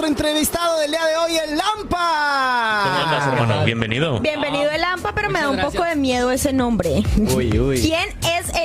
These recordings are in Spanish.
nuestro entrevistado del día de hoy, el Lampa. ¿Cómo andas, hermano? Bienvenido. Bienvenido el Lampa, pero me da un poco de miedo ese nombre. Uy, uy. ¿Quién es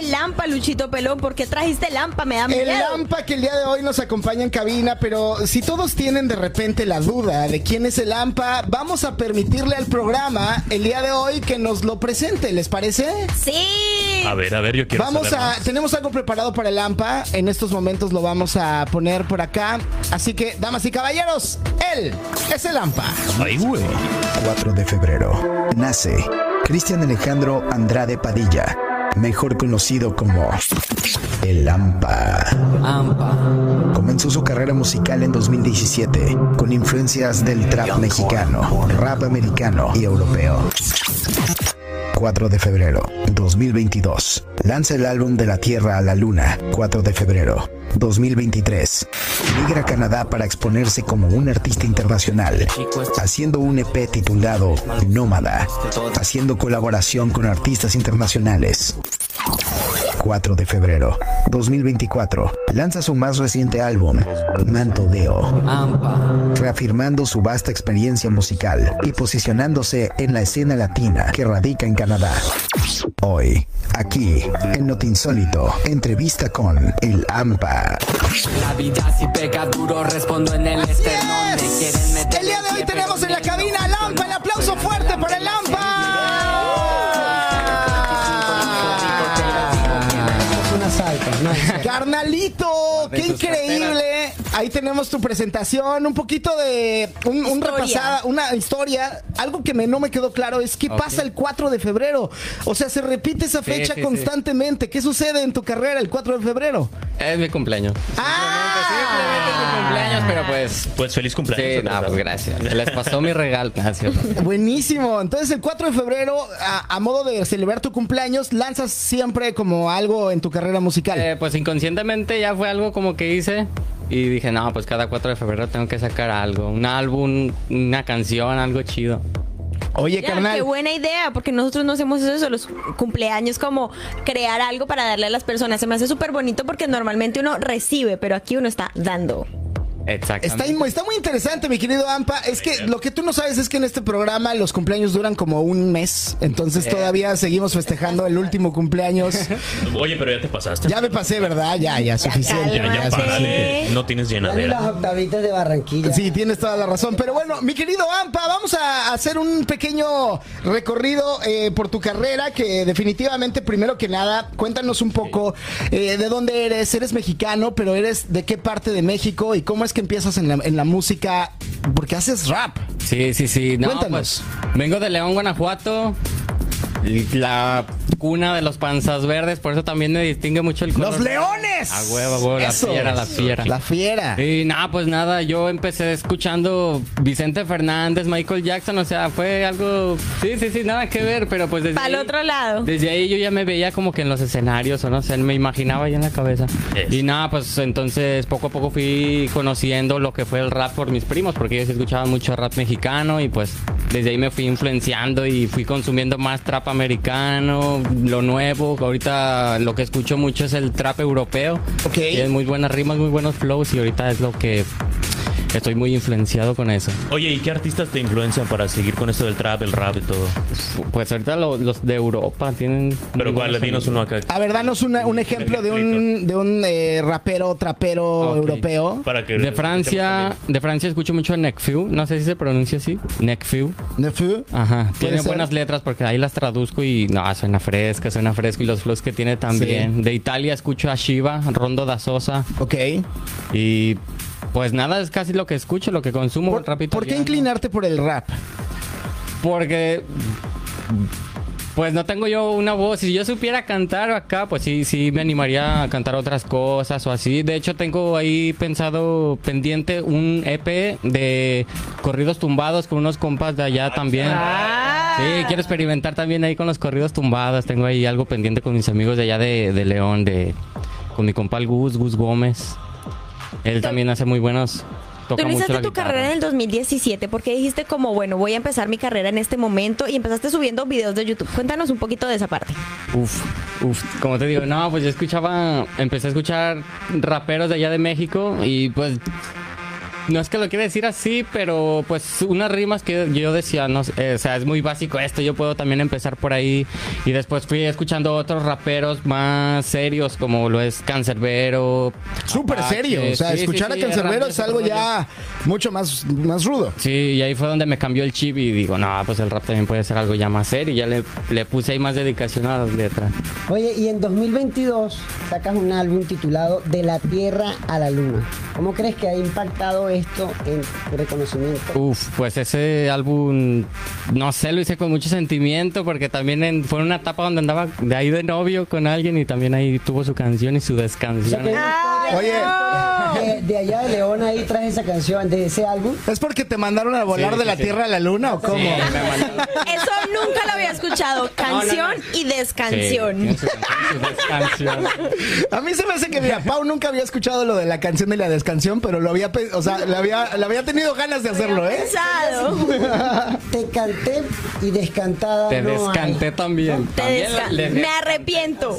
el Lampa, Luchito Pelón? ¿Por qué trajiste Lampa? Me da miedo. El Lampa que el día de hoy nos acompaña en cabina, pero si todos tienen de repente la duda de quién es el Lampa, vamos a permitirle al programa el día de hoy que nos lo presente, ¿les parece? Sí. A ver, a ver, yo quiero Vamos saber a, tenemos algo preparado para el AMPA. En estos momentos lo vamos a poner por acá. Así que, damas y caballeros, él es el AMPA. Ay, güey. 4 de febrero. Nace Cristian Alejandro Andrade Padilla, mejor conocido como El Ampa. Ampa. Comenzó su carrera musical en 2017 con influencias del trap mexicano, rap americano y europeo. 4 de febrero 2022. Lanza el álbum De la Tierra a la Luna, 4 de febrero 2023. Migra a Canadá para exponerse como un artista internacional, haciendo un EP titulado Nómada, haciendo colaboración con artistas internacionales. 4 de febrero 2024. Lanza su más reciente álbum, Manto Deo Ampa. reafirmando su vasta experiencia musical y posicionándose en la escena latina que radica en Canadá. Hoy, aquí, en Not Insólito, entrevista con el AMPA. La vida si pega duro, respondo en el esternón. Me quieren meter El día de hoy tenemos en la cabina al AMPA. El aplauso fuerte para el AMPA. Carnalito, qué increíble. Ahí tenemos tu presentación, un poquito de un, un Historia. repasada, una historia. Algo que me, no me quedó claro es qué pasa el 4 de febrero. O sea, se repite esa fecha sí, sí. constantemente. ¿Qué sucede en tu carrera el 4 de febrero? Es mi cumpleaños. Simplemente es mi cumpleaños, pero pues. Pues feliz cumpleaños. Sí, no, pues gracias. Les pasó mi regalo. Ah, sí, ¿no? Buenísimo. Entonces, el 4 de febrero, a, a modo de celebrar tu cumpleaños, lanzas siempre como algo en tu carrera musical. Eh, pues inconscientemente ya fue algo como que hice. Y dije, no, pues cada 4 de febrero tengo que sacar algo. Un álbum, una canción, algo chido. Oye, Ya, carnal. qué buena idea, porque nosotros no hacemos eso, los cumpleaños, como crear algo para darle a las personas. Se me hace súper bonito porque normalmente uno recibe, pero aquí uno está dando. Está, está muy interesante, mi querido Ampa. Es que lo que tú no sabes es que en este programa los cumpleaños duran como un mes. Entonces todavía seguimos festejando el último cumpleaños. Oye, pero ya te pasaste. Ya me pasé, ¿verdad? Ya, ya, suficiente. Ya, ya, párale. No tienes las llenadera. octavitas de Barranquilla. Sí, tienes toda la razón. Pero bueno, mi querido Ampa, vamos a hacer un pequeño recorrido eh, por tu carrera que definitivamente, primero que nada, cuéntanos un poco eh, de dónde eres. Eres mexicano, pero eres de qué parte de México y cómo es que empiezas en la, en la música, porque haces rap. Sí, sí, sí. No, Cuéntanos. pues, vengo de León, Guanajuato. La cuna de los panzas verdes, por eso también me distingue mucho el color. ¡Los leones! A huevo, a huevo, la Eso. fiera, la fiera. La fiera. Y nada, pues nada, yo empecé escuchando Vicente Fernández, Michael Jackson, o sea, fue algo, sí, sí, sí, nada que ver, pero pues desde Para el otro lado. Desde ahí yo ya me veía como que en los escenarios, o no sé, me imaginaba ya en la cabeza. Eso. Y nada, pues entonces poco a poco fui conociendo lo que fue el rap por mis primos, porque ellos escuchaban mucho rap mexicano y pues desde ahí me fui influenciando y fui consumiendo más trap americano, lo nuevo. Ahorita lo que escucho mucho es el trap europeo. Ok. Tiene muy buenas rimas, muy buenos flows y ahorita es lo que estoy muy influenciado con eso. Oye, ¿y qué artistas te influencian para seguir con esto del trap, el rap y todo? Pues ahorita lo- los de Europa tienen... Pero muy cuál, buenos dinos uno acá. A ver, danos una- un ejemplo de un, de un eh, rapero, trapero Ok. europeo. Para que De Francia, de Francia escucho mucho a Nekfeu, no sé si se pronuncia así, Nekfeu. Nefu. Ajá, tiene ser. buenas letras porque ahí las traduzco y no, suena fresca, suena fresco y los flows que tiene también. De Italia escucho a Shiva, Rondo da Sosa Ok. y pues nada, es casi lo que escucho, lo que consumo. ¿Por, rap por qué inclinarte por el rap? Porque pues no tengo yo una voz. Si yo supiera cantar acá, pues sí, sí me animaría a cantar otras cosas o así. De hecho, tengo ahí pensado pendiente un EP de corridos tumbados con unos compas de allá también. Ah. Sí, quiero experimentar también ahí con los corridos tumbados. Tengo ahí algo pendiente con mis amigos de allá de, de León, de con mi compa el Gus, Gus Gómez. Él también hace muy buenos. Tú Toca mucho iniciaste tu guitarra. carrera en el 2017 porque dijiste como, bueno, voy a empezar mi carrera en este momento y empezaste subiendo videos de YouTube. Cuéntanos un poquito de esa parte. Uf, uf, como te digo, no, pues yo escuchaba, empecé a escuchar raperos de allá de México y pues no es que lo quiera decir así, pero pues unas rimas que yo decía, no eh, o sea, es muy básico esto, yo puedo también empezar por ahí y después fui escuchando otros raperos más serios como lo es Cancerbero. Súper Apache, serio. O sea, sí, sí, escuchar sí, a Cancerbero es algo ya mucho más, más rudo. Sí, y ahí fue donde me cambió el chip y digo, no, pues el rap también puede ser algo ya más serio. Y ya le, le puse ahí más dedicación a las letras. Oye, y en 2022 sacas un álbum titulado De la Tierra a la Luna. ¿Cómo crees que ha impactado esto en reconocimiento? Uf, pues ese álbum, no sé, lo hice con mucho sentimiento porque también en- fue una etapa donde andaba de ahí de novio con alguien y también ahí tuvo su canción y su O sea, descanción. que Ay, Oye. no. De, de allá de León ahí traes esa canción, de ese álbum. ¿Es porque te mandaron a volar Sí, de la sí. Tierra a la Luna o cómo? Eso nunca lo había escuchado. Canción y descanción. y. A mí se me hace que, mira, Pau nunca había escuchado lo de la canción y la descanción, pero lo había, o sea, le había, le había tenido ganas de hacerlo, ¿eh? Pensado. Te canté y descantada. Te no hay. descanté también. Te También desca- le- le- Me arrepiento.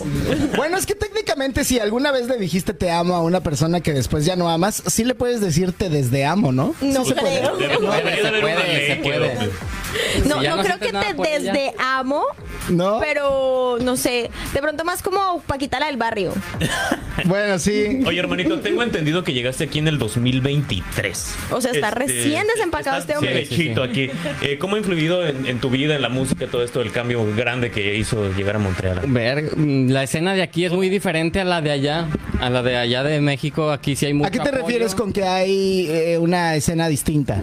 Bueno, es que técnicamente si alguna vez le dijiste te amo a una persona que después ya no amas, sí le puedes decir te desde amo, ¿no? No Sí se puede. creo. Se puede, se No, Si no no creo que te ella. desde amo, ¿No? pero no sé, de pronto más como Paquita la del barrio. Bueno, sí. Oye, hermanito, tengo entendido que llegaste aquí en el 2023. O sea, está recién desempacado está este hombre. derechito aquí. Eh, ¿Cómo ha influido en, en tu vida, en la música, todo esto, el cambio grande que hizo llegar a Montreal? Ver, mm, la escena de aquí es muy diferente a la de allá, a la de allá de México. Aquí sí hay mucho ¿A qué te apoyo. refieres con que hay eh, una escena distinta?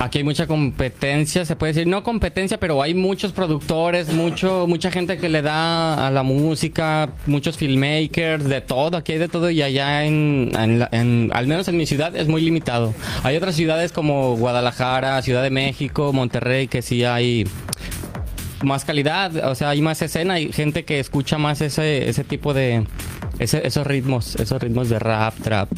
Aquí hay mucha competencia, se puede decir, no competencia, pero hay muchos productores, mucho, mucha gente que le da a la música, muchos filmmakers, de todo, aquí hay de todo y allá en, en la- en- al menos en mi ciudad es muy limitado. Hay otras ciudades como Guadalajara, Ciudad de México, Monterrey, que sí hay más calidad, o sea, hay más escena, hay gente que escucha más ese, ese tipo de, ese- esos ritmos, esos ritmos de rap, trap.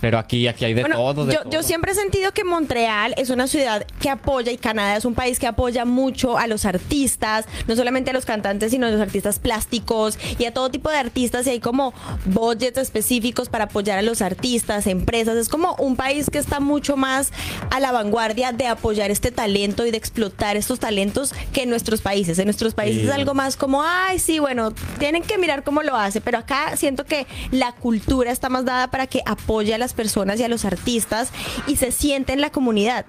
Pero aquí, aquí hay de Bueno, todo. de yo, todo. yo siempre he sentido que Montreal es una ciudad que apoya y Canadá es un país que apoya mucho a los artistas, no solamente a los cantantes, sino a los artistas plásticos y a todo tipo de artistas y hay como budgets específicos para apoyar a los artistas, empresas. Es como un país que está mucho más a la vanguardia de apoyar este talento y de explotar estos talentos que en nuestros países. En nuestros países Sí. es algo más como, ay, sí, bueno, tienen que mirar cómo lo hace, pero acá siento que la cultura está más dada para que apoye a las personas y a los artistas y se siente en la comunidad.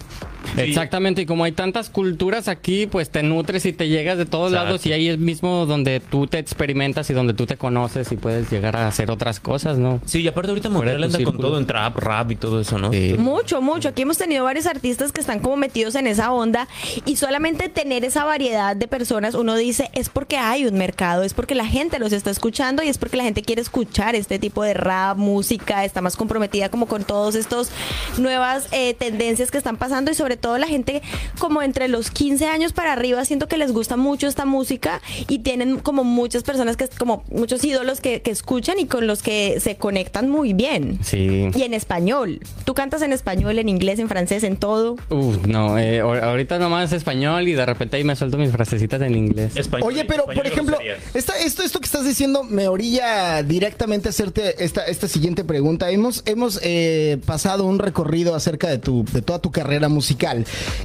Exactamente, y como hay tantas culturas aquí, pues te nutres y te llegas de todos Exacto. lados y ahí es mismo donde tú te experimentas y donde tú te conoces y puedes llegar a hacer otras cosas, ¿no? Sí, y aparte ahorita tu anda con todo en trap, rap y todo eso, ¿no? Sí. Mucho, mucho. Aquí hemos tenido varios artistas que están como metidos en esa onda y solamente tener esa variedad de personas, uno dice, es porque hay un mercado, es porque la gente los está escuchando y es porque la gente quiere escuchar este tipo de rap, música, está más comprometida como con todos estos nuevas eh, tendencias que están pasando y sobre todo la gente como entre los 15 años para arriba siento que les gusta mucho esta música y tienen como muchas personas que como muchos ídolos que, que escuchan y con los que se conectan muy bien. Sí. Y en español. Tú cantas en español, en inglés, en francés, en todo. Uf, no, eh, ahor- ahorita nomás español y de repente ahí me suelto mis frasecitas en inglés. Español- Oye, pero por ejemplo, esta, esto, esto que estás diciendo me orilla directamente a hacerte esta, esta siguiente pregunta. Hemos, hemos eh, pasado un recorrido acerca de, tu, de toda tu carrera musical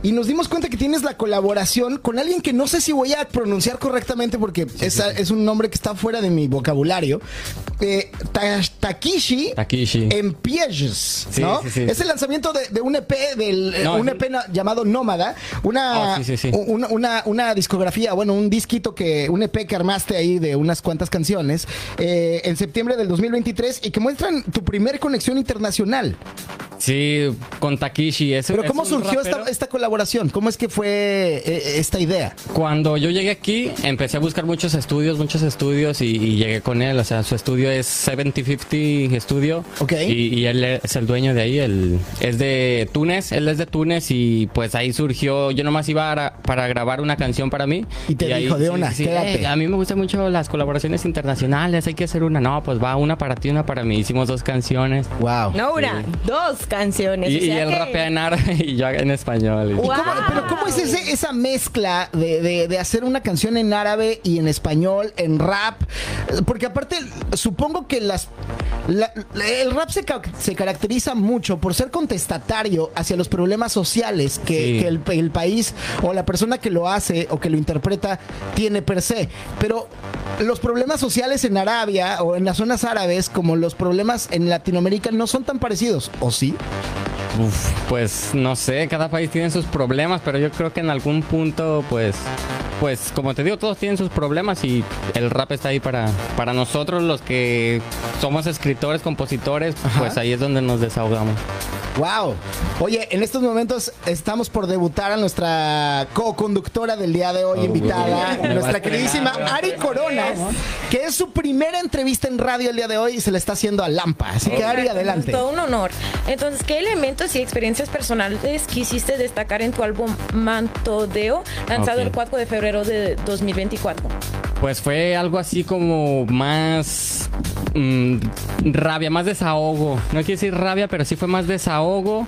y nos dimos cuenta que tienes la colaboración con alguien que no sé si voy a pronunciar correctamente porque es, es un nombre que está fuera de mi vocabulario. Eh, Ta- Takishi. Takishi. En Pièges, ¿no? sí, sí. Es el lanzamiento de, de un EP, del, eh, No, un EP na- llamado Nómada, una, sí. una, una, una discografía, bueno, un disquito que, un EP que armaste ahí de unas cuantas canciones eh, en septiembre del 2023 y que muestran tu primer conexión internacional. Sí, con Takishi. es- Pero es ¿cómo surgió. Esta, esta colaboración? ¿Cómo es que fue eh, esta idea? Cuando yo llegué aquí, empecé a buscar muchos estudios, muchos estudios y, y llegué con él. O sea, su estudio es 7050 Studio. Ok. Y, y él es el dueño de ahí. Él es de Túnez, él es de Túnez y pues ahí surgió. Yo nomás iba a- para grabar una canción para mí. Y te ahí- dijo, de una, quédate. "Eh, a mí me gustan mucho las colaboraciones internacionales, hay que hacer una. No, pues va, una para ti, una para mí. Hicimos dos canciones. Wow. No una, dos canciones. Y, o sea y él que- rapea en árabe y yo en español. ¿Y Wow. cómo- pero ¿cómo es ese- esa mezcla de, de- de hacer una canción en árabe y en español, en rap? Porque aparte, supongo que las, la- la- el rap se, ca- se caracteriza mucho por ser contestatario hacia los problemas sociales que, Sí. que el, el país o la persona que lo hace o que lo interpreta tiene per se. Pero los problemas sociales en Arabia o en las zonas árabes, como los problemas en Latinoamérica, no son tan parecidos. ¿O sí? Uf, pues no sé, cada país tiene sus problemas, pero yo creo que en algún punto, pues, pues como te digo, todos tienen sus problemas y el rap está ahí para, para nosotros los que somos escritores, compositores, pues ahí es donde nos desahogamos. Wow. Oye, en estos momentos estamos por debutar a nuestra co-conductora del día de hoy, Oh, invitada, nuestra queridísima Ari Corona, que es su primera entrevista en radio el día de hoy y se le está haciendo a Lampa. Así que Ari, adelante. Es todo un honor. Entonces, ¿qué elementos y experiencias personales quisiste destacar en tu álbum Mantodeo, lanzado el 4 de febrero de 2024? Pues fue algo así como más mm, rabia, más desahogo. No quiero decir rabia, pero sí fue más desahogo.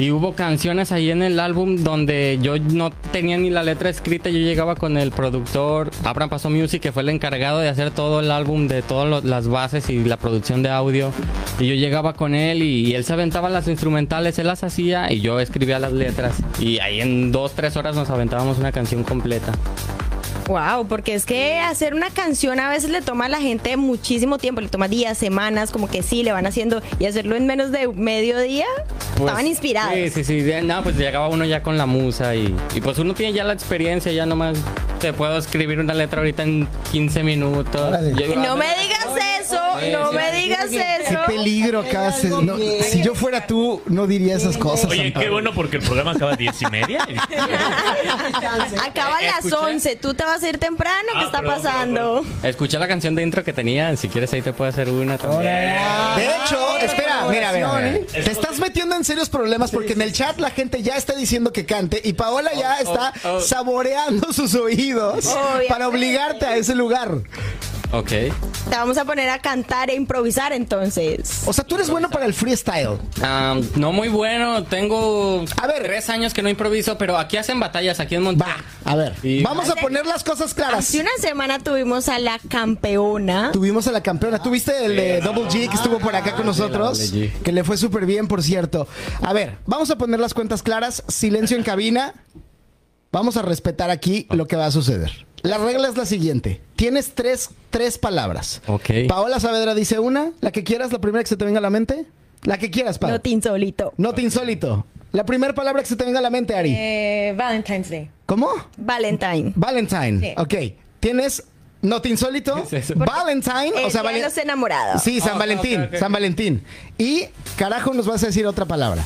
Y hubo canciones ahí en el álbum donde yo no tenía ni la letra escrita. Yo llegaba con el productor Abraham Paso Music, que fue el encargado de hacer todo el álbum, de todas las bases y la producción de audio. Y yo llegaba con él y, y él se aventaba las instrumentales, él las hacía y yo escribía las letras. Y ahí en dos, tres horas nos aventábamos una canción completa. Wow, porque es que hacer una canción a veces le toma a la gente muchísimo tiempo, le toma días, semanas, como que sí, le van haciendo y hacerlo en menos de medio día. Pues, estaban inspirados. Sí, sí, sí. No, pues llegaba uno ya con la musa y, y pues uno tiene ya la experiencia, ya nomás te puedo escribir una letra ahorita en 15 minutos. Yo- No me digas eso, no me digas Qué eso. peligro acá. se- no, si yo fuera tú, no diría esas cosas. Oye, Santa. qué bueno porque el programa acaba a diez y media. Acaba a las Escuché. 11, ¿tú te vas a ir temprano? ¿Qué Ah, está perdón, pasando? Escuché la canción de intro que tenía, si quieres ahí te puedo hacer una también. De hecho, espera, mira, mira, mira. Te estás metiendo en serios problemas porque en el chat la gente ya está diciendo que cante y Paola ya está oh, oh. saboreando sus oídos Obviamente. para obligarte a ese lugar. Ok. Te vamos a poner a cantar e improvisar entonces. O sea, tú eres bueno para el freestyle. Ah, no muy bueno, tengo A ver. tres años que no improviso, pero aquí hacen batallas, aquí en Monterrey. Va, a ver, Y- vamos a poner las cosas claras. Hace una semana tuvimos a la campeona. Tuvimos a la campeona. ¿Tuviste el de Double G que estuvo por acá con nosotros? Double G. Que le fue súper bien, por cierto. A ver, vamos a poner las cuentas claras. Silencio en cabina. Vamos a respetar aquí lo que va a suceder. La regla es la siguiente. Tienes tres, tres palabras. Ok. Paola Saavedra dice una. La que quieras, la primera que se te venga a la mente. La que quieras, Pau. No te insolito. No te insólito. La primera palabra que se te venga a la mente, Ari. Eh, Valentine's Day. ¿Cómo? Valentine. Valentine. Sí. Ok. Tienes no te insólito. ¿Qué es eso? Valentine. El O sea, día de vale- los enamorados. Sí, San Ok, Valentín. San Valentín. Y carajo, nos vas a decir otra palabra.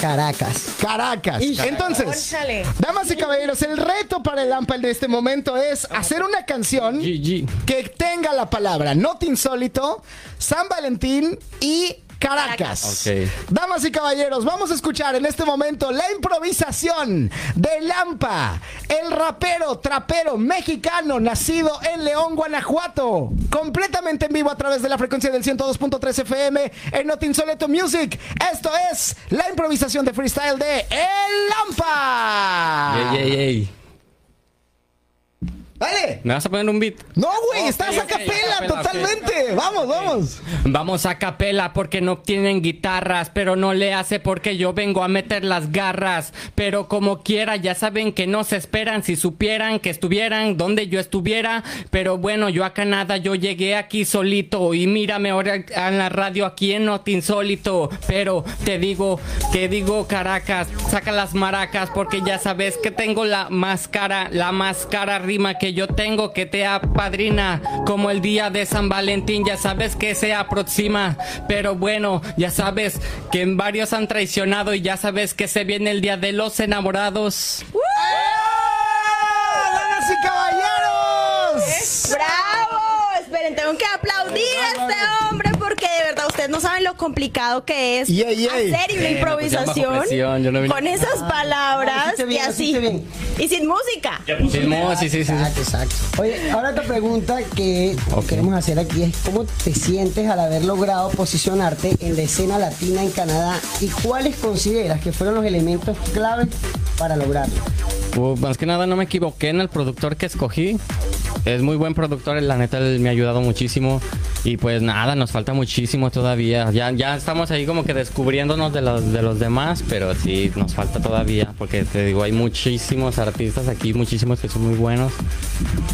Caracas. Caracas. Entonces, Cónchale. damas y caballeros, el reto para el AMPA de este momento es hacer una canción GG. que tenga la palabra Not Insólito, San Valentín y Caracas. Damas y caballeros, vamos a escuchar en este momento la improvisación de Lampa, el rapero trapero mexicano nacido en León, Guanajuato, completamente en vivo a través de la frecuencia del 102.3 FM en Not Insólito Music. Esto es la improvisación de freestyle de El Lampa. Dale. ¿Me vas a poner un beat? No, güey, estás a capela, a capela, ok. totalmente. Vamos, vamos. Vamos a capela porque no tienen guitarras, pero no le hace porque yo vengo a meter las garras. Pero como quiera, ya saben que no se esperan si supieran que estuvieran donde yo estuviera. Pero bueno, yo acá nada, yo llegué aquí solito y mírame ahora en la radio aquí en Not Insólito. Pero te digo, que digo Caracas, saca las maracas porque ya sabes que tengo la máscara, la máscara rima que yo tengo que te apadrina como el día de San Valentín, ya sabes que se aproxima, pero bueno, ya sabes que en varios han traicionado y ya sabes que se viene el día de los enamorados. ¡Damas y caballeros! ¡Bravo! Esperen, tengo que aplaudir a este hombre de verdad ustedes no saben lo complicado que es Yey, yey. hacer una pues improvisación presión, no con esas palabras hiciste bien, y así. Y sin música. Sí, no, sí, sí, sí. Exacto, exacto. Oye, ahora otra pregunta que Ok. queremos hacer aquí es cómo te sientes al haber logrado posicionarte en la escena latina en Canadá y cuáles consideras que fueron los elementos claves para lograrlo. Uh, más que nada no me equivoqué en el productor que escogí. Es muy buen productor, la neta él me ha ayudado muchísimo. Y pues nada, nos falta muchísimo todavía. Ya, ya estamos ahí como que descubriéndonos de los, de los demás, pero sí, nos falta todavía. Porque te digo, hay muchísimos artistas aquí, muchísimos que son muy buenos.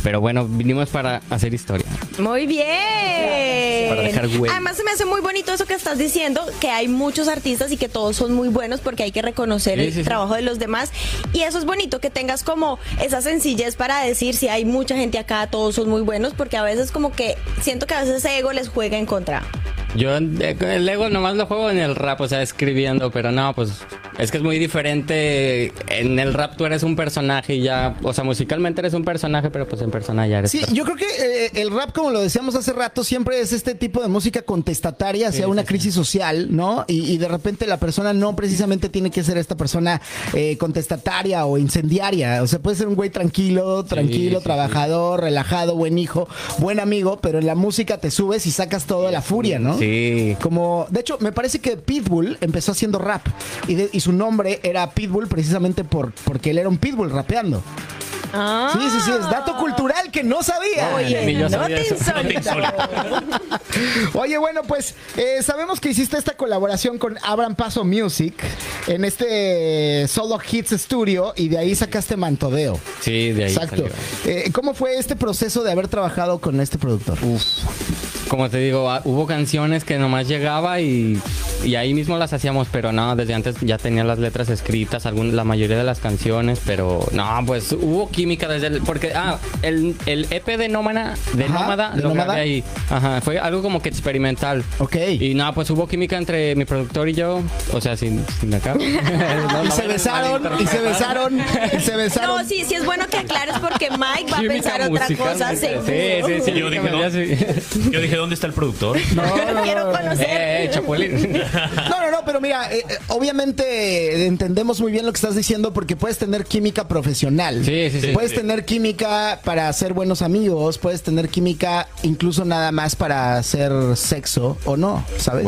Pero bueno, vinimos para hacer historia. Muy bien. Para dejar huella. Además se me hace muy bonito eso que estás diciendo, que hay muchos artistas y que todos son muy buenos porque hay que reconocer Sí, el sí, sí. trabajo de los demás. Y eso es bonito, que tengas como esa sencillez para decir si hay mucha gente acá, todos son muy buenos, porque a veces como que siento que a veces ese ego les juega en contra. Yo eh, el ego nomás lo juego en el rap, o sea, escribiendo, pero no, pues es que es muy diferente. En el rap tú eres un personaje y ya, o sea, musicalmente eres un personaje, pero pues en persona ya eres. Sí, yo creo que eh, el rap, como lo decíamos hace rato, siempre es este tipo de música contestataria hacia Sí, una sí, crisis social, ¿no? Y, y de repente la persona no precisamente tiene que ser esta persona eh, contestataria o incendiaria. O sea, puede ser un güey tranquilo, tranquilo, trabajador, relajado, buen hijo, buen amigo, pero en la música te subes y sacas toda la furia, ¿no? Sí. Como, de hecho, me parece que Pitbull empezó haciendo rap y, de- y su nombre era Pitbull precisamente por, porque él era un Pitbull rapeando. Ah. Sí, sí, sí, es dato cultural que no sabía. Oye, no sabía te eso. insólito. Oye, bueno, pues eh, sabemos que hiciste esta colaboración con Abraham Paso Music en este Solo Hits Studio y de ahí sacaste Mantodeo. Sí, de ahí Exacto. salió. Eh, ¿Cómo fue este proceso de haber trabajado con este productor? Como te digo, ah, hubo canciones que nomás llegaba y, y ahí mismo las hacíamos, pero no, desde antes ya tenía las letras escritas, algún, la mayoría de las canciones, pero no, pues hubo química desde el, porque, ah, el, el EP de Nómada, de Ajá, Nómada, de lo Nómada. grabé ahí, ajá, fue algo como que experimental. Ok. Y no, pues hubo química entre mi productor y yo, o sea, sin, sin acá. No, y no se besaron, y se besaron, y se besaron. No, sí, sí es bueno que aclares porque Mike va a pensar otra cosa. sí, sí, sí, Yo dije, ya sí. Yo dije, ¿dónde está el productor? Quiero conocer. Eh, eh, Chapulín. No, no, no, pero mira, eh, eh, obviamente entendemos muy bien lo que estás diciendo porque puedes tener química profesional. Sí, sí, sí. Puedes Sí. tener química para ser buenos amigos, puedes tener química incluso nada más para hacer sexo o no, ¿sabes?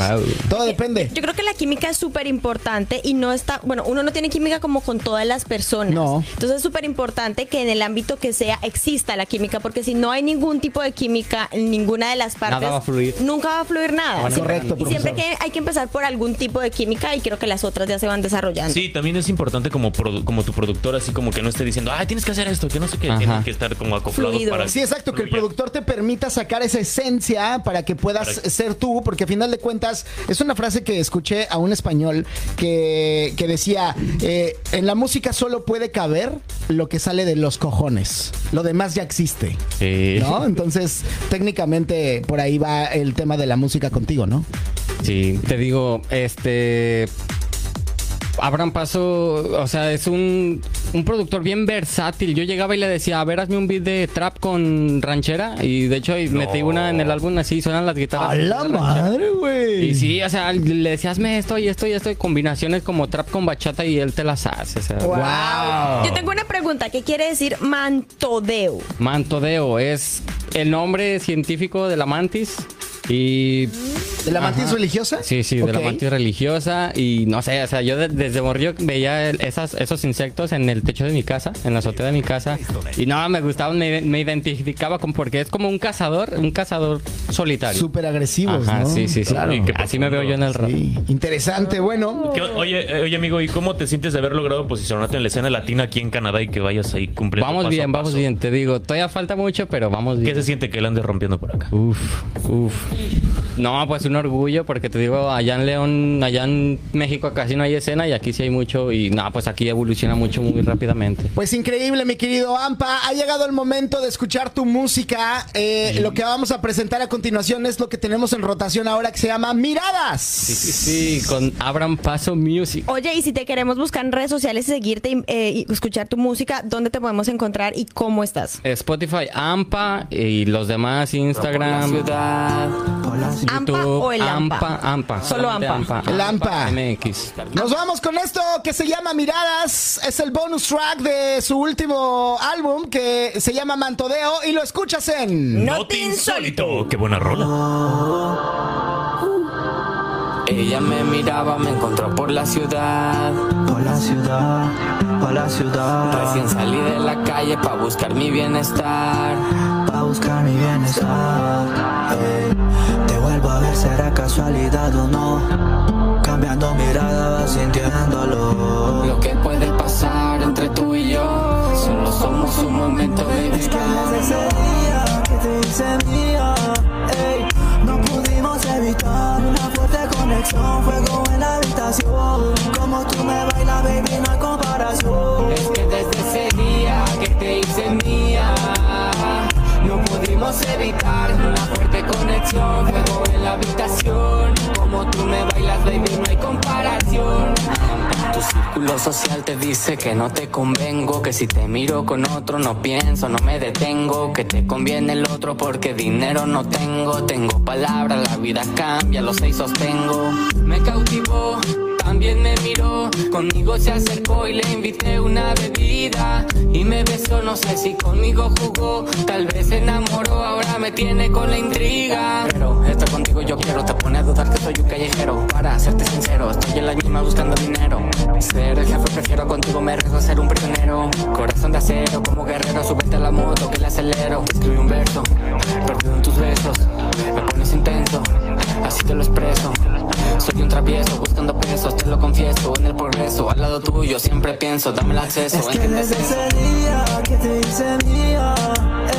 Todo depende. Yo creo que la química es súper importante y no está, bueno, uno no tiene química como con todas las personas. No. Entonces es súper importante que en el ámbito que sea exista la química, porque si no hay ningún tipo de química en ninguna de las partes, Nada va a fluir. nunca va a fluir nada. Bueno, Siempre- correcto, y siempre que hay que empezar por algún tipo de química y creo que las otras ya se van desarrollando. Sí, también es importante como, produ- como tu productor, así como que no esté diciendo, ay, tienes que hacer esto, que no sé qué, Ajá. tienen que estar como acoplados Fluido. para Sí, exacto, que el productor te permita sacar esa esencia para que puedas Para que- ser tú, porque a final de cuentas es una frase que escuché a un español que, que decía, eh, en la música solo puede caber lo que sale de los cojones, lo demás ya existe. Sí. ¿No? Entonces, técnicamente por ahí va el tema de la música contigo, ¿no? Sí, te digo, este. Abraham Paso, o sea, es un, un productor bien versátil. Yo llegaba y le decía, a ver, hazme un beat de trap con ranchera. Y de hecho, metí una en el álbum así, suenan las guitarras. ¡A la madre, güey! Y sí, o sea, le decía, hazme esto y esto y esto, y combinaciones como trap con bachata y él te las hace. O sea, ¡Wow! Yo tengo una pregunta, ¿qué quiere decir mantodeo? Mantodeo es el nombre científico de la mantis. Y ¿De la mantis Ajá. religiosa? Sí, sí, de la mantis religiosa y no sé, o sea, yo de- desde morrillo veía el- esas, esos insectos en el techo de mi casa, en la azotea de mi casa y no, me gustaban, me, me identificaba con porque es como un cazador, un cazador solitario. Súper agresivos, Ajá, ¿no? sí, sí, sí. Claro. Y qué Así me veo yo en el rap. Sí, interesante. Bueno, ¿Qué- oye, eh, oye, amigo, ¿y cómo te sientes de haber logrado posicionarte en la escena latina aquí en Canadá y que vayas ahí cumpliendo Vamos paso a bien, vamos paso? bien, te digo, todavía falta mucho, pero vamos ¿Qué bien. se siente que él ande rompiendo por acá? Uf, uf. No, pues un orgullo porque te digo, allá en León, allá en México casi no hay escena y aquí sí hay mucho y no, pues aquí evoluciona mucho muy rápidamente. Pues increíble, mi querido Ampa. Ha llegado el momento de escuchar tu música. Eh, Lo que vamos a presentar a continuación es lo que tenemos en rotación ahora que se llama Miradas. Sí, sí, sí, con Abraham Paso Music. Oye, y si te queremos buscar en redes sociales y seguirte y, eh, y escuchar tu música, ¿dónde te podemos encontrar y cómo estás? Spotify, AMPA y los demás, Instagram, ¿Ampa o el AMPA? AMPA, AMPA. Solo solamente AMPA. El AMPA. MX. Nos vamos con esto que se llama Miradas. Es el bonus track de su último álbum que se llama Mantodeo y lo escuchas en... No te insólito. ¡Qué buena rola! Ella me miraba, me encontró por la ciudad. Por la ciudad, por la ciudad. Recién salí de la calle pa' buscar mi bienestar. Pa' buscar mi bienestar. Ey. Vuelvo a ver, será casualidad o no. Cambiando mirada, vas sintiéndolo. Lo que puede pasar entre tú y yo, solo somos un momento, baby. Es que desde ese día que te hice mía, ey, no pudimos evitar una fuerte conexión, fuego en la habitación. Como tú me bailas, baby, no hay comparación. Es que desde ese día que te hice mía, no pudimos evitar una fuerte conexión, fuego en la habitación. Como tú me bailas, baby, no hay comparación. Tu círculo social te dice que no te convengo, que si te miro con otro no pienso, no me detengo, que te conviene el otro porque dinero no tengo, tengo palabras, la vida cambia, lo sé y sostengo. Me cautivó, también me miró, conmigo se acercó y le invité una bebida y me besó, no sé si conmigo jugó, tal vez se enamoró, ahora me tiene con la intriga. Pero estar contigo yo quiero, te pone a dudar que soy un callejero, para serte sincero, estoy en la misma buscando dinero. Ser el jefe prefiero contigo me arriesgo a ser un prisionero, corazón de acero como guerrero, súbete a la moto que le acelero, escribí un verso, perdido en tus besos, me pones intenso, así te lo expreso. Soy un travieso buscando pesos, te lo confieso, en el progreso, al lado tuyo siempre pienso, dame el acceso, Es que desde ese día que te hice mía,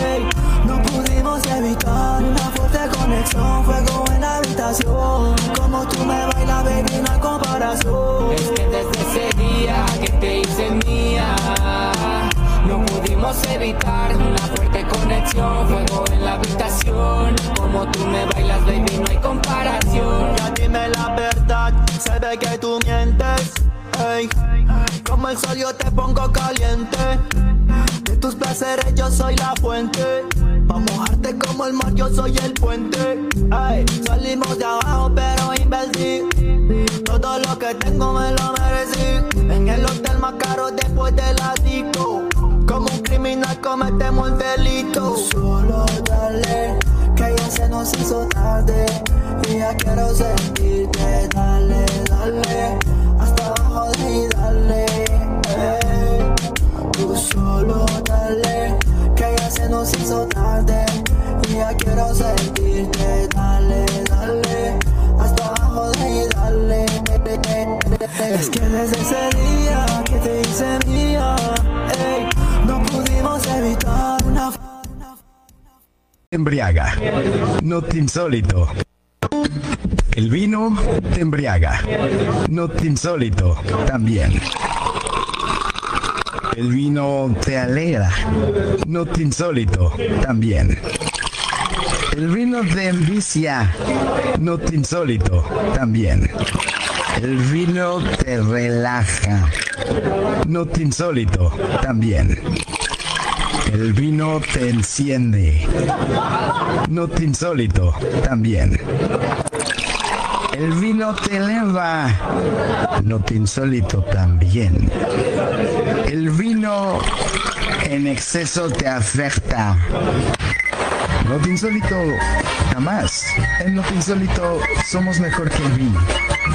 ey, no pudimos evitar una fuerte conexión, fuego en la habitación. Como tú me bailas, baby, no hay comparación. Es que desde ese día que te hice mía, pudimos evitar una fuerte conexión, fuego en la habitación. Como tú me bailas, baby, no hay comparación. Ya dime la verdad, se ve que tú mientes. Como el sol yo te pongo caliente. De tus placeres yo soy la fuente. Pa' mojarte como el mar yo soy el puente. Ey, salimos de abajo pero invertí. Todo lo que tengo me lo merecí. En el hotel más caro después del disco. Como un criminal cometemos el delito. Solo dale, que ya se nos hizo tarde. Y ya quiero sentirte, dale, dale. Hasta abajo de ahí, dale. ey. Tú solo dale, que ya se nos hizo tarde. Y ya quiero sentirte, dale, dale. Hasta abajo de ahí, dale. Es que desde ese día que te hice mía, ey, no pudimos evitar una embriaga. No te insólito. El vino te embriaga. No te insólito. También. El vino te alegra. No te insólito. También. El vino te envicia. No te insólito. También. El vino te relaja. No te insólito. También. El vino te enciende. No te insólito. También. El vino te eleva. No te insólito. También. El vino en exceso te afecta. No te insólito. Jamás. En No te insólito somos mejor que el vino.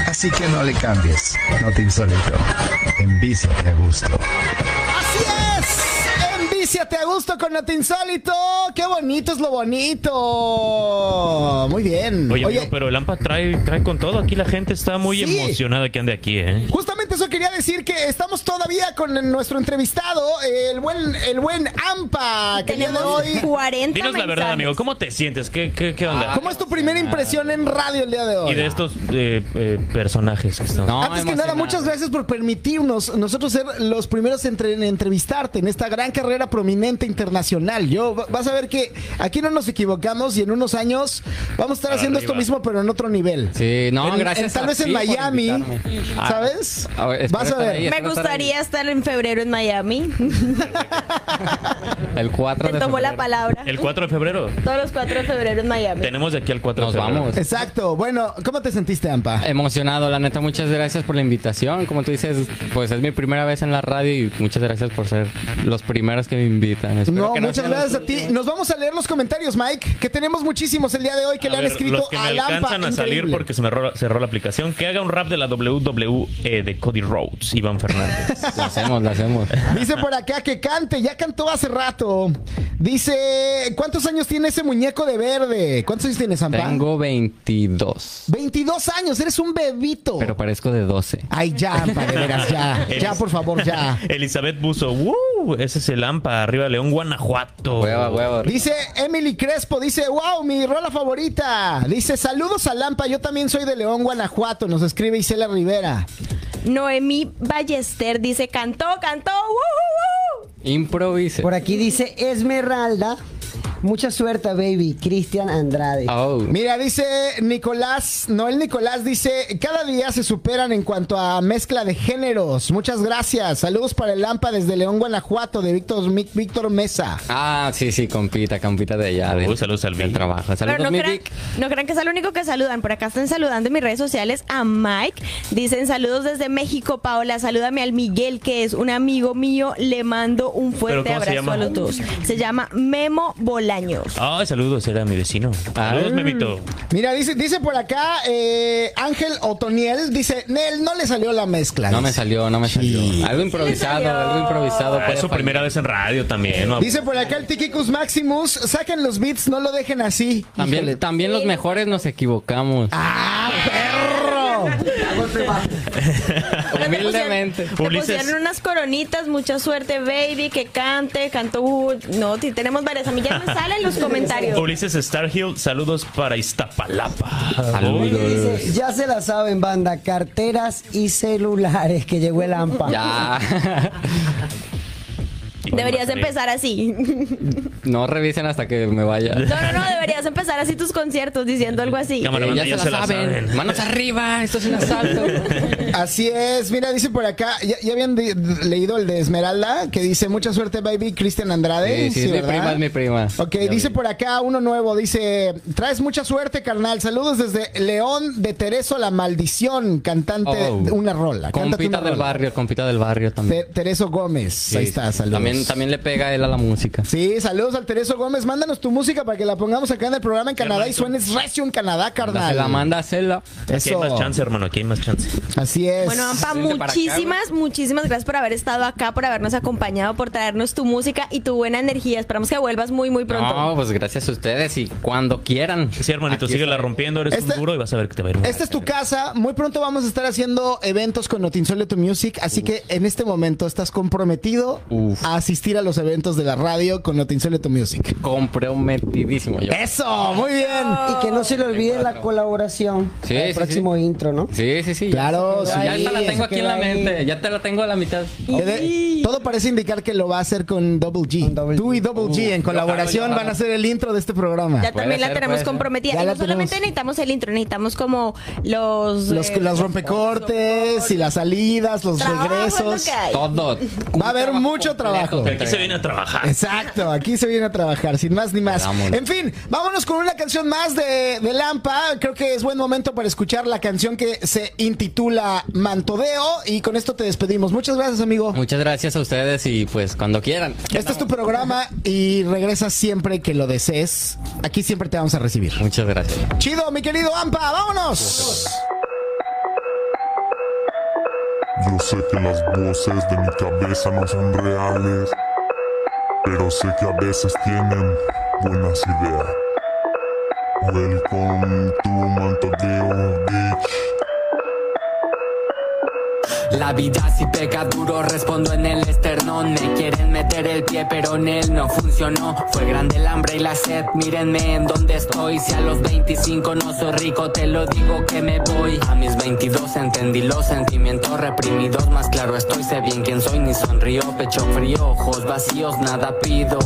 Así que no le cambies. No te insólito. Envíciate a gusto. Envíciate a gusto con Nati Insólito. Qué bonito es lo bonito. Muy bien. Oye, amigo, pero el AMPA trae, trae con todo. Aquí la gente está muy Sí. emocionada que ande aquí, ¿eh? Justamente eso quería decir que estamos todavía con nuestro entrevistado, el buen, el buen Ampa, que el día de hoy. 40 Dinos la verdad, mensajes. amigo. ¿Cómo te sientes? ¿Qué, qué, qué onda? ¿Cómo es tu primera impresión en radio el día de hoy? Y de estos eh, eh, personajes que están. No, Antes que nada, muchas gracias por permitirnos nosotros ser los primeros entre- en entrevistarte en esta gran carrera prominente internacional. Yo va- vas a ver que aquí no nos equivocamos y en unos años vamos a estar Para haciendo arriba. esto mismo, pero en otro nivel. Sí, no, En- gracias. en- tal a vez en ti por Miami, invitarme. Ah, ¿sabes? A ver, espero Vas a ver. ahí, Me gustaría estar en febrero en Miami. El 4 Te de tomó la palabra. El 4 de febrero. Todos los 4 de febrero en Miami. Tenemos de aquí al 4 Nos de febrero. vamos. Exacto. Bueno, ¿cómo te sentiste, Ampa? Emocionado, la neta, muchas gracias por la invitación. Como tú dices, pues es mi primera vez en la radio y muchas gracias por ser los primeros que me invitan. Espero No, que muchas sean gracias los a ti. Nos vamos a leer los comentarios, Mike, que tenemos muchísimos el día de hoy que A le han escrito los que me a Lampa. alcanzan a salir Increíble. porque se me cerró, cerró la aplicación, que haga un rap de la WWE de, Cody Rhodes, Iván Fernández. Lo hacemos, lo hacemos. Dice por acá que cante, ya cantó hace rato. Dice, ¿cuántos años tiene ese muñeco de verde? ¿Cuántos años tienes, Zampa? Tengo 22. 22 años, eres un bebito. Pero parezco de 12. Ay, ya, Ampa, de veras, ya. Ya, por favor, ya. Elizabeth Buzo, ¡wow! Ese es el AMPA, arriba León, Guanajuato. Hueva, hueva. Dice Emily Crespo, dice, wow, mi rola favorita. Dice, saludos a Lampa, yo también soy de León, Guanajuato. Nos escribe Isela Rivera. Noemí Ballester dice, cantó, cantó. ¡woo, woo, woo! Improvise. Por aquí dice Esmeralda. Mucha suerte, baby. Cristian Andrade. Oh. Mira, dice Nicolás, Noel Nicolás dice, cada día se superan en cuanto a mezcla de géneros. Muchas gracias. Saludos para el Lampa desde León, Guanajuato, de Víctor, Víctor Mesa. Ah, sí, sí, compita, compita de allá. Del- saludos al del trabajo. Pero Saludos, no mi crean, Vic. no crean que es el único que saludan. Por acá están saludando en mis redes sociales a Mike. Dicen saludos desde México, Paola. Salúdame al Miguel, que es un amigo mío. Le mando un fuerte ¿Pero abrazo a los dos. Se llama Memo Bolaños. Ay, saludos, era mi vecino. Saludos, Ah. Memito. Mira, dice, dice por acá eh, Ángel Otoniel, dice, Nel, no le salió la mezcla. No me salió, no me salió. Algo improvisado, salió. algo improvisado. Ah, es su fallar. primera vez en radio también, ¿no? Dice por acá el Tikicus Maximus, saquen los beats, no lo dejen así. También, Híjole. también los mejores nos equivocamos. ¡Ah, perro! Humildemente. Te pusieron unas coronitas, mucha suerte, baby, que cante, cantó. uh, No, sí, tenemos varias. A mí ya me salen los comentarios. Ulises Starhill, saludos para Iztapalapa. Saludos. Dice, ya se la saben, banda. Carteras y celulares que llegó el AMPA. Ya. Deberías empezar así. no revisen hasta que me vaya. No, no, no, deberías empezar así tus conciertos diciendo algo así. Cámara, Eh, ya, se, la saben. Manos arriba, esto es un asalto. Así es, mira, dice por acá, ya, ya habían de- leído el de Esmeralda, que dice, mucha suerte, baby, Cristian Andrade. Sí, sí, es mi prima, es mi prima. Ok, Ya dice vi. por acá uno nuevo, dice, traes mucha suerte, carnal. Saludos desde León de Tereso La Maldición, cantante Oh. de una rola. Cántate Compita una del rola. barrio, compita del barrio también. Te- Tereso Gómez, Sí, ahí está, saludos. También, también le pega él a la música. Sí, saludos al Tereso Gómez. Mándanos tu música para que la pongamos acá en el programa en Canadá y suenes recio en Canadá, carnal. Se la manda a hacerla. Aquí hay más chance, hermano, aquí hay más chance. Así es. Bueno, Ampa, muchísimas, muchísimas gracias por haber estado acá, por habernos acompañado, por traernos tu música y tu buena energía. Esperamos que vuelvas muy, muy pronto. No, pues gracias a ustedes y cuando quieran. Sí, hermanito, sigue la rompiendo, eres Este- un duro y vas a ver que te va a ir muy Esta es tu casa. Muy pronto vamos a estar haciendo eventos con Notinsole Tu Music. Así que en este momento estás comprometido Uf. a asistir a los eventos de la radio con Notinsole Tu Music. Comprometidísimo yo. ¡Eso! ¡Muy bien! Y que no se le olvide la colaboración. Sí, el sí, próximo intro, ¿no? Sí, sí, sí. Claro, ya, sí. ya esta la tengo aquí en la ahí. mente. Ya te la tengo a la mitad. De- todo parece indicar que lo va a hacer con Double G. Con Double Tú y. Double G en colaboración van a hacer el intro de este programa. Ya también la ser, tenemos comprometida. Ya Y no solamente tenemos. necesitamos el intro, necesitamos como los... Los, eh, rompecortes y las salidas, los trabajo es lo regresos. Todo. Va a haber mucho trabajo. Aquí se viene a trabajar. Exacto, aquí se viene a trabajar, sin más ni más. En fin, vámonos con una canción más de, de Lampa. Creo que es buen momento para escuchar la canción que se intitula Mantodeo. Y con esto te despedimos. Muchas gracias, amigo. Muchas gracias a ustedes y pues cuando quieran. Este es tu programa y regresas siempre que lo desees. Aquí siempre te vamos a recibir. Muchas gracias. Chido, mi querido Ampa, vámonos. Yo sé que las voces de mi cabeza no son reales, pero sé que a veces tienen buenas ideas. Welcome to Montodeo Beach. La vida si peca duro, respondo en el esternón. Me quieren meter el pie, pero en él no funcionó. Fue grande el hambre y la sed, mírenme en donde estoy. Si a los 25 no soy rico, te lo digo que me voy. A mis 22 entendí los sentimientos reprimidos. Más claro estoy, sé bien quién soy, ni sonrío. Pecho frío, ojos vacíos, nada pido.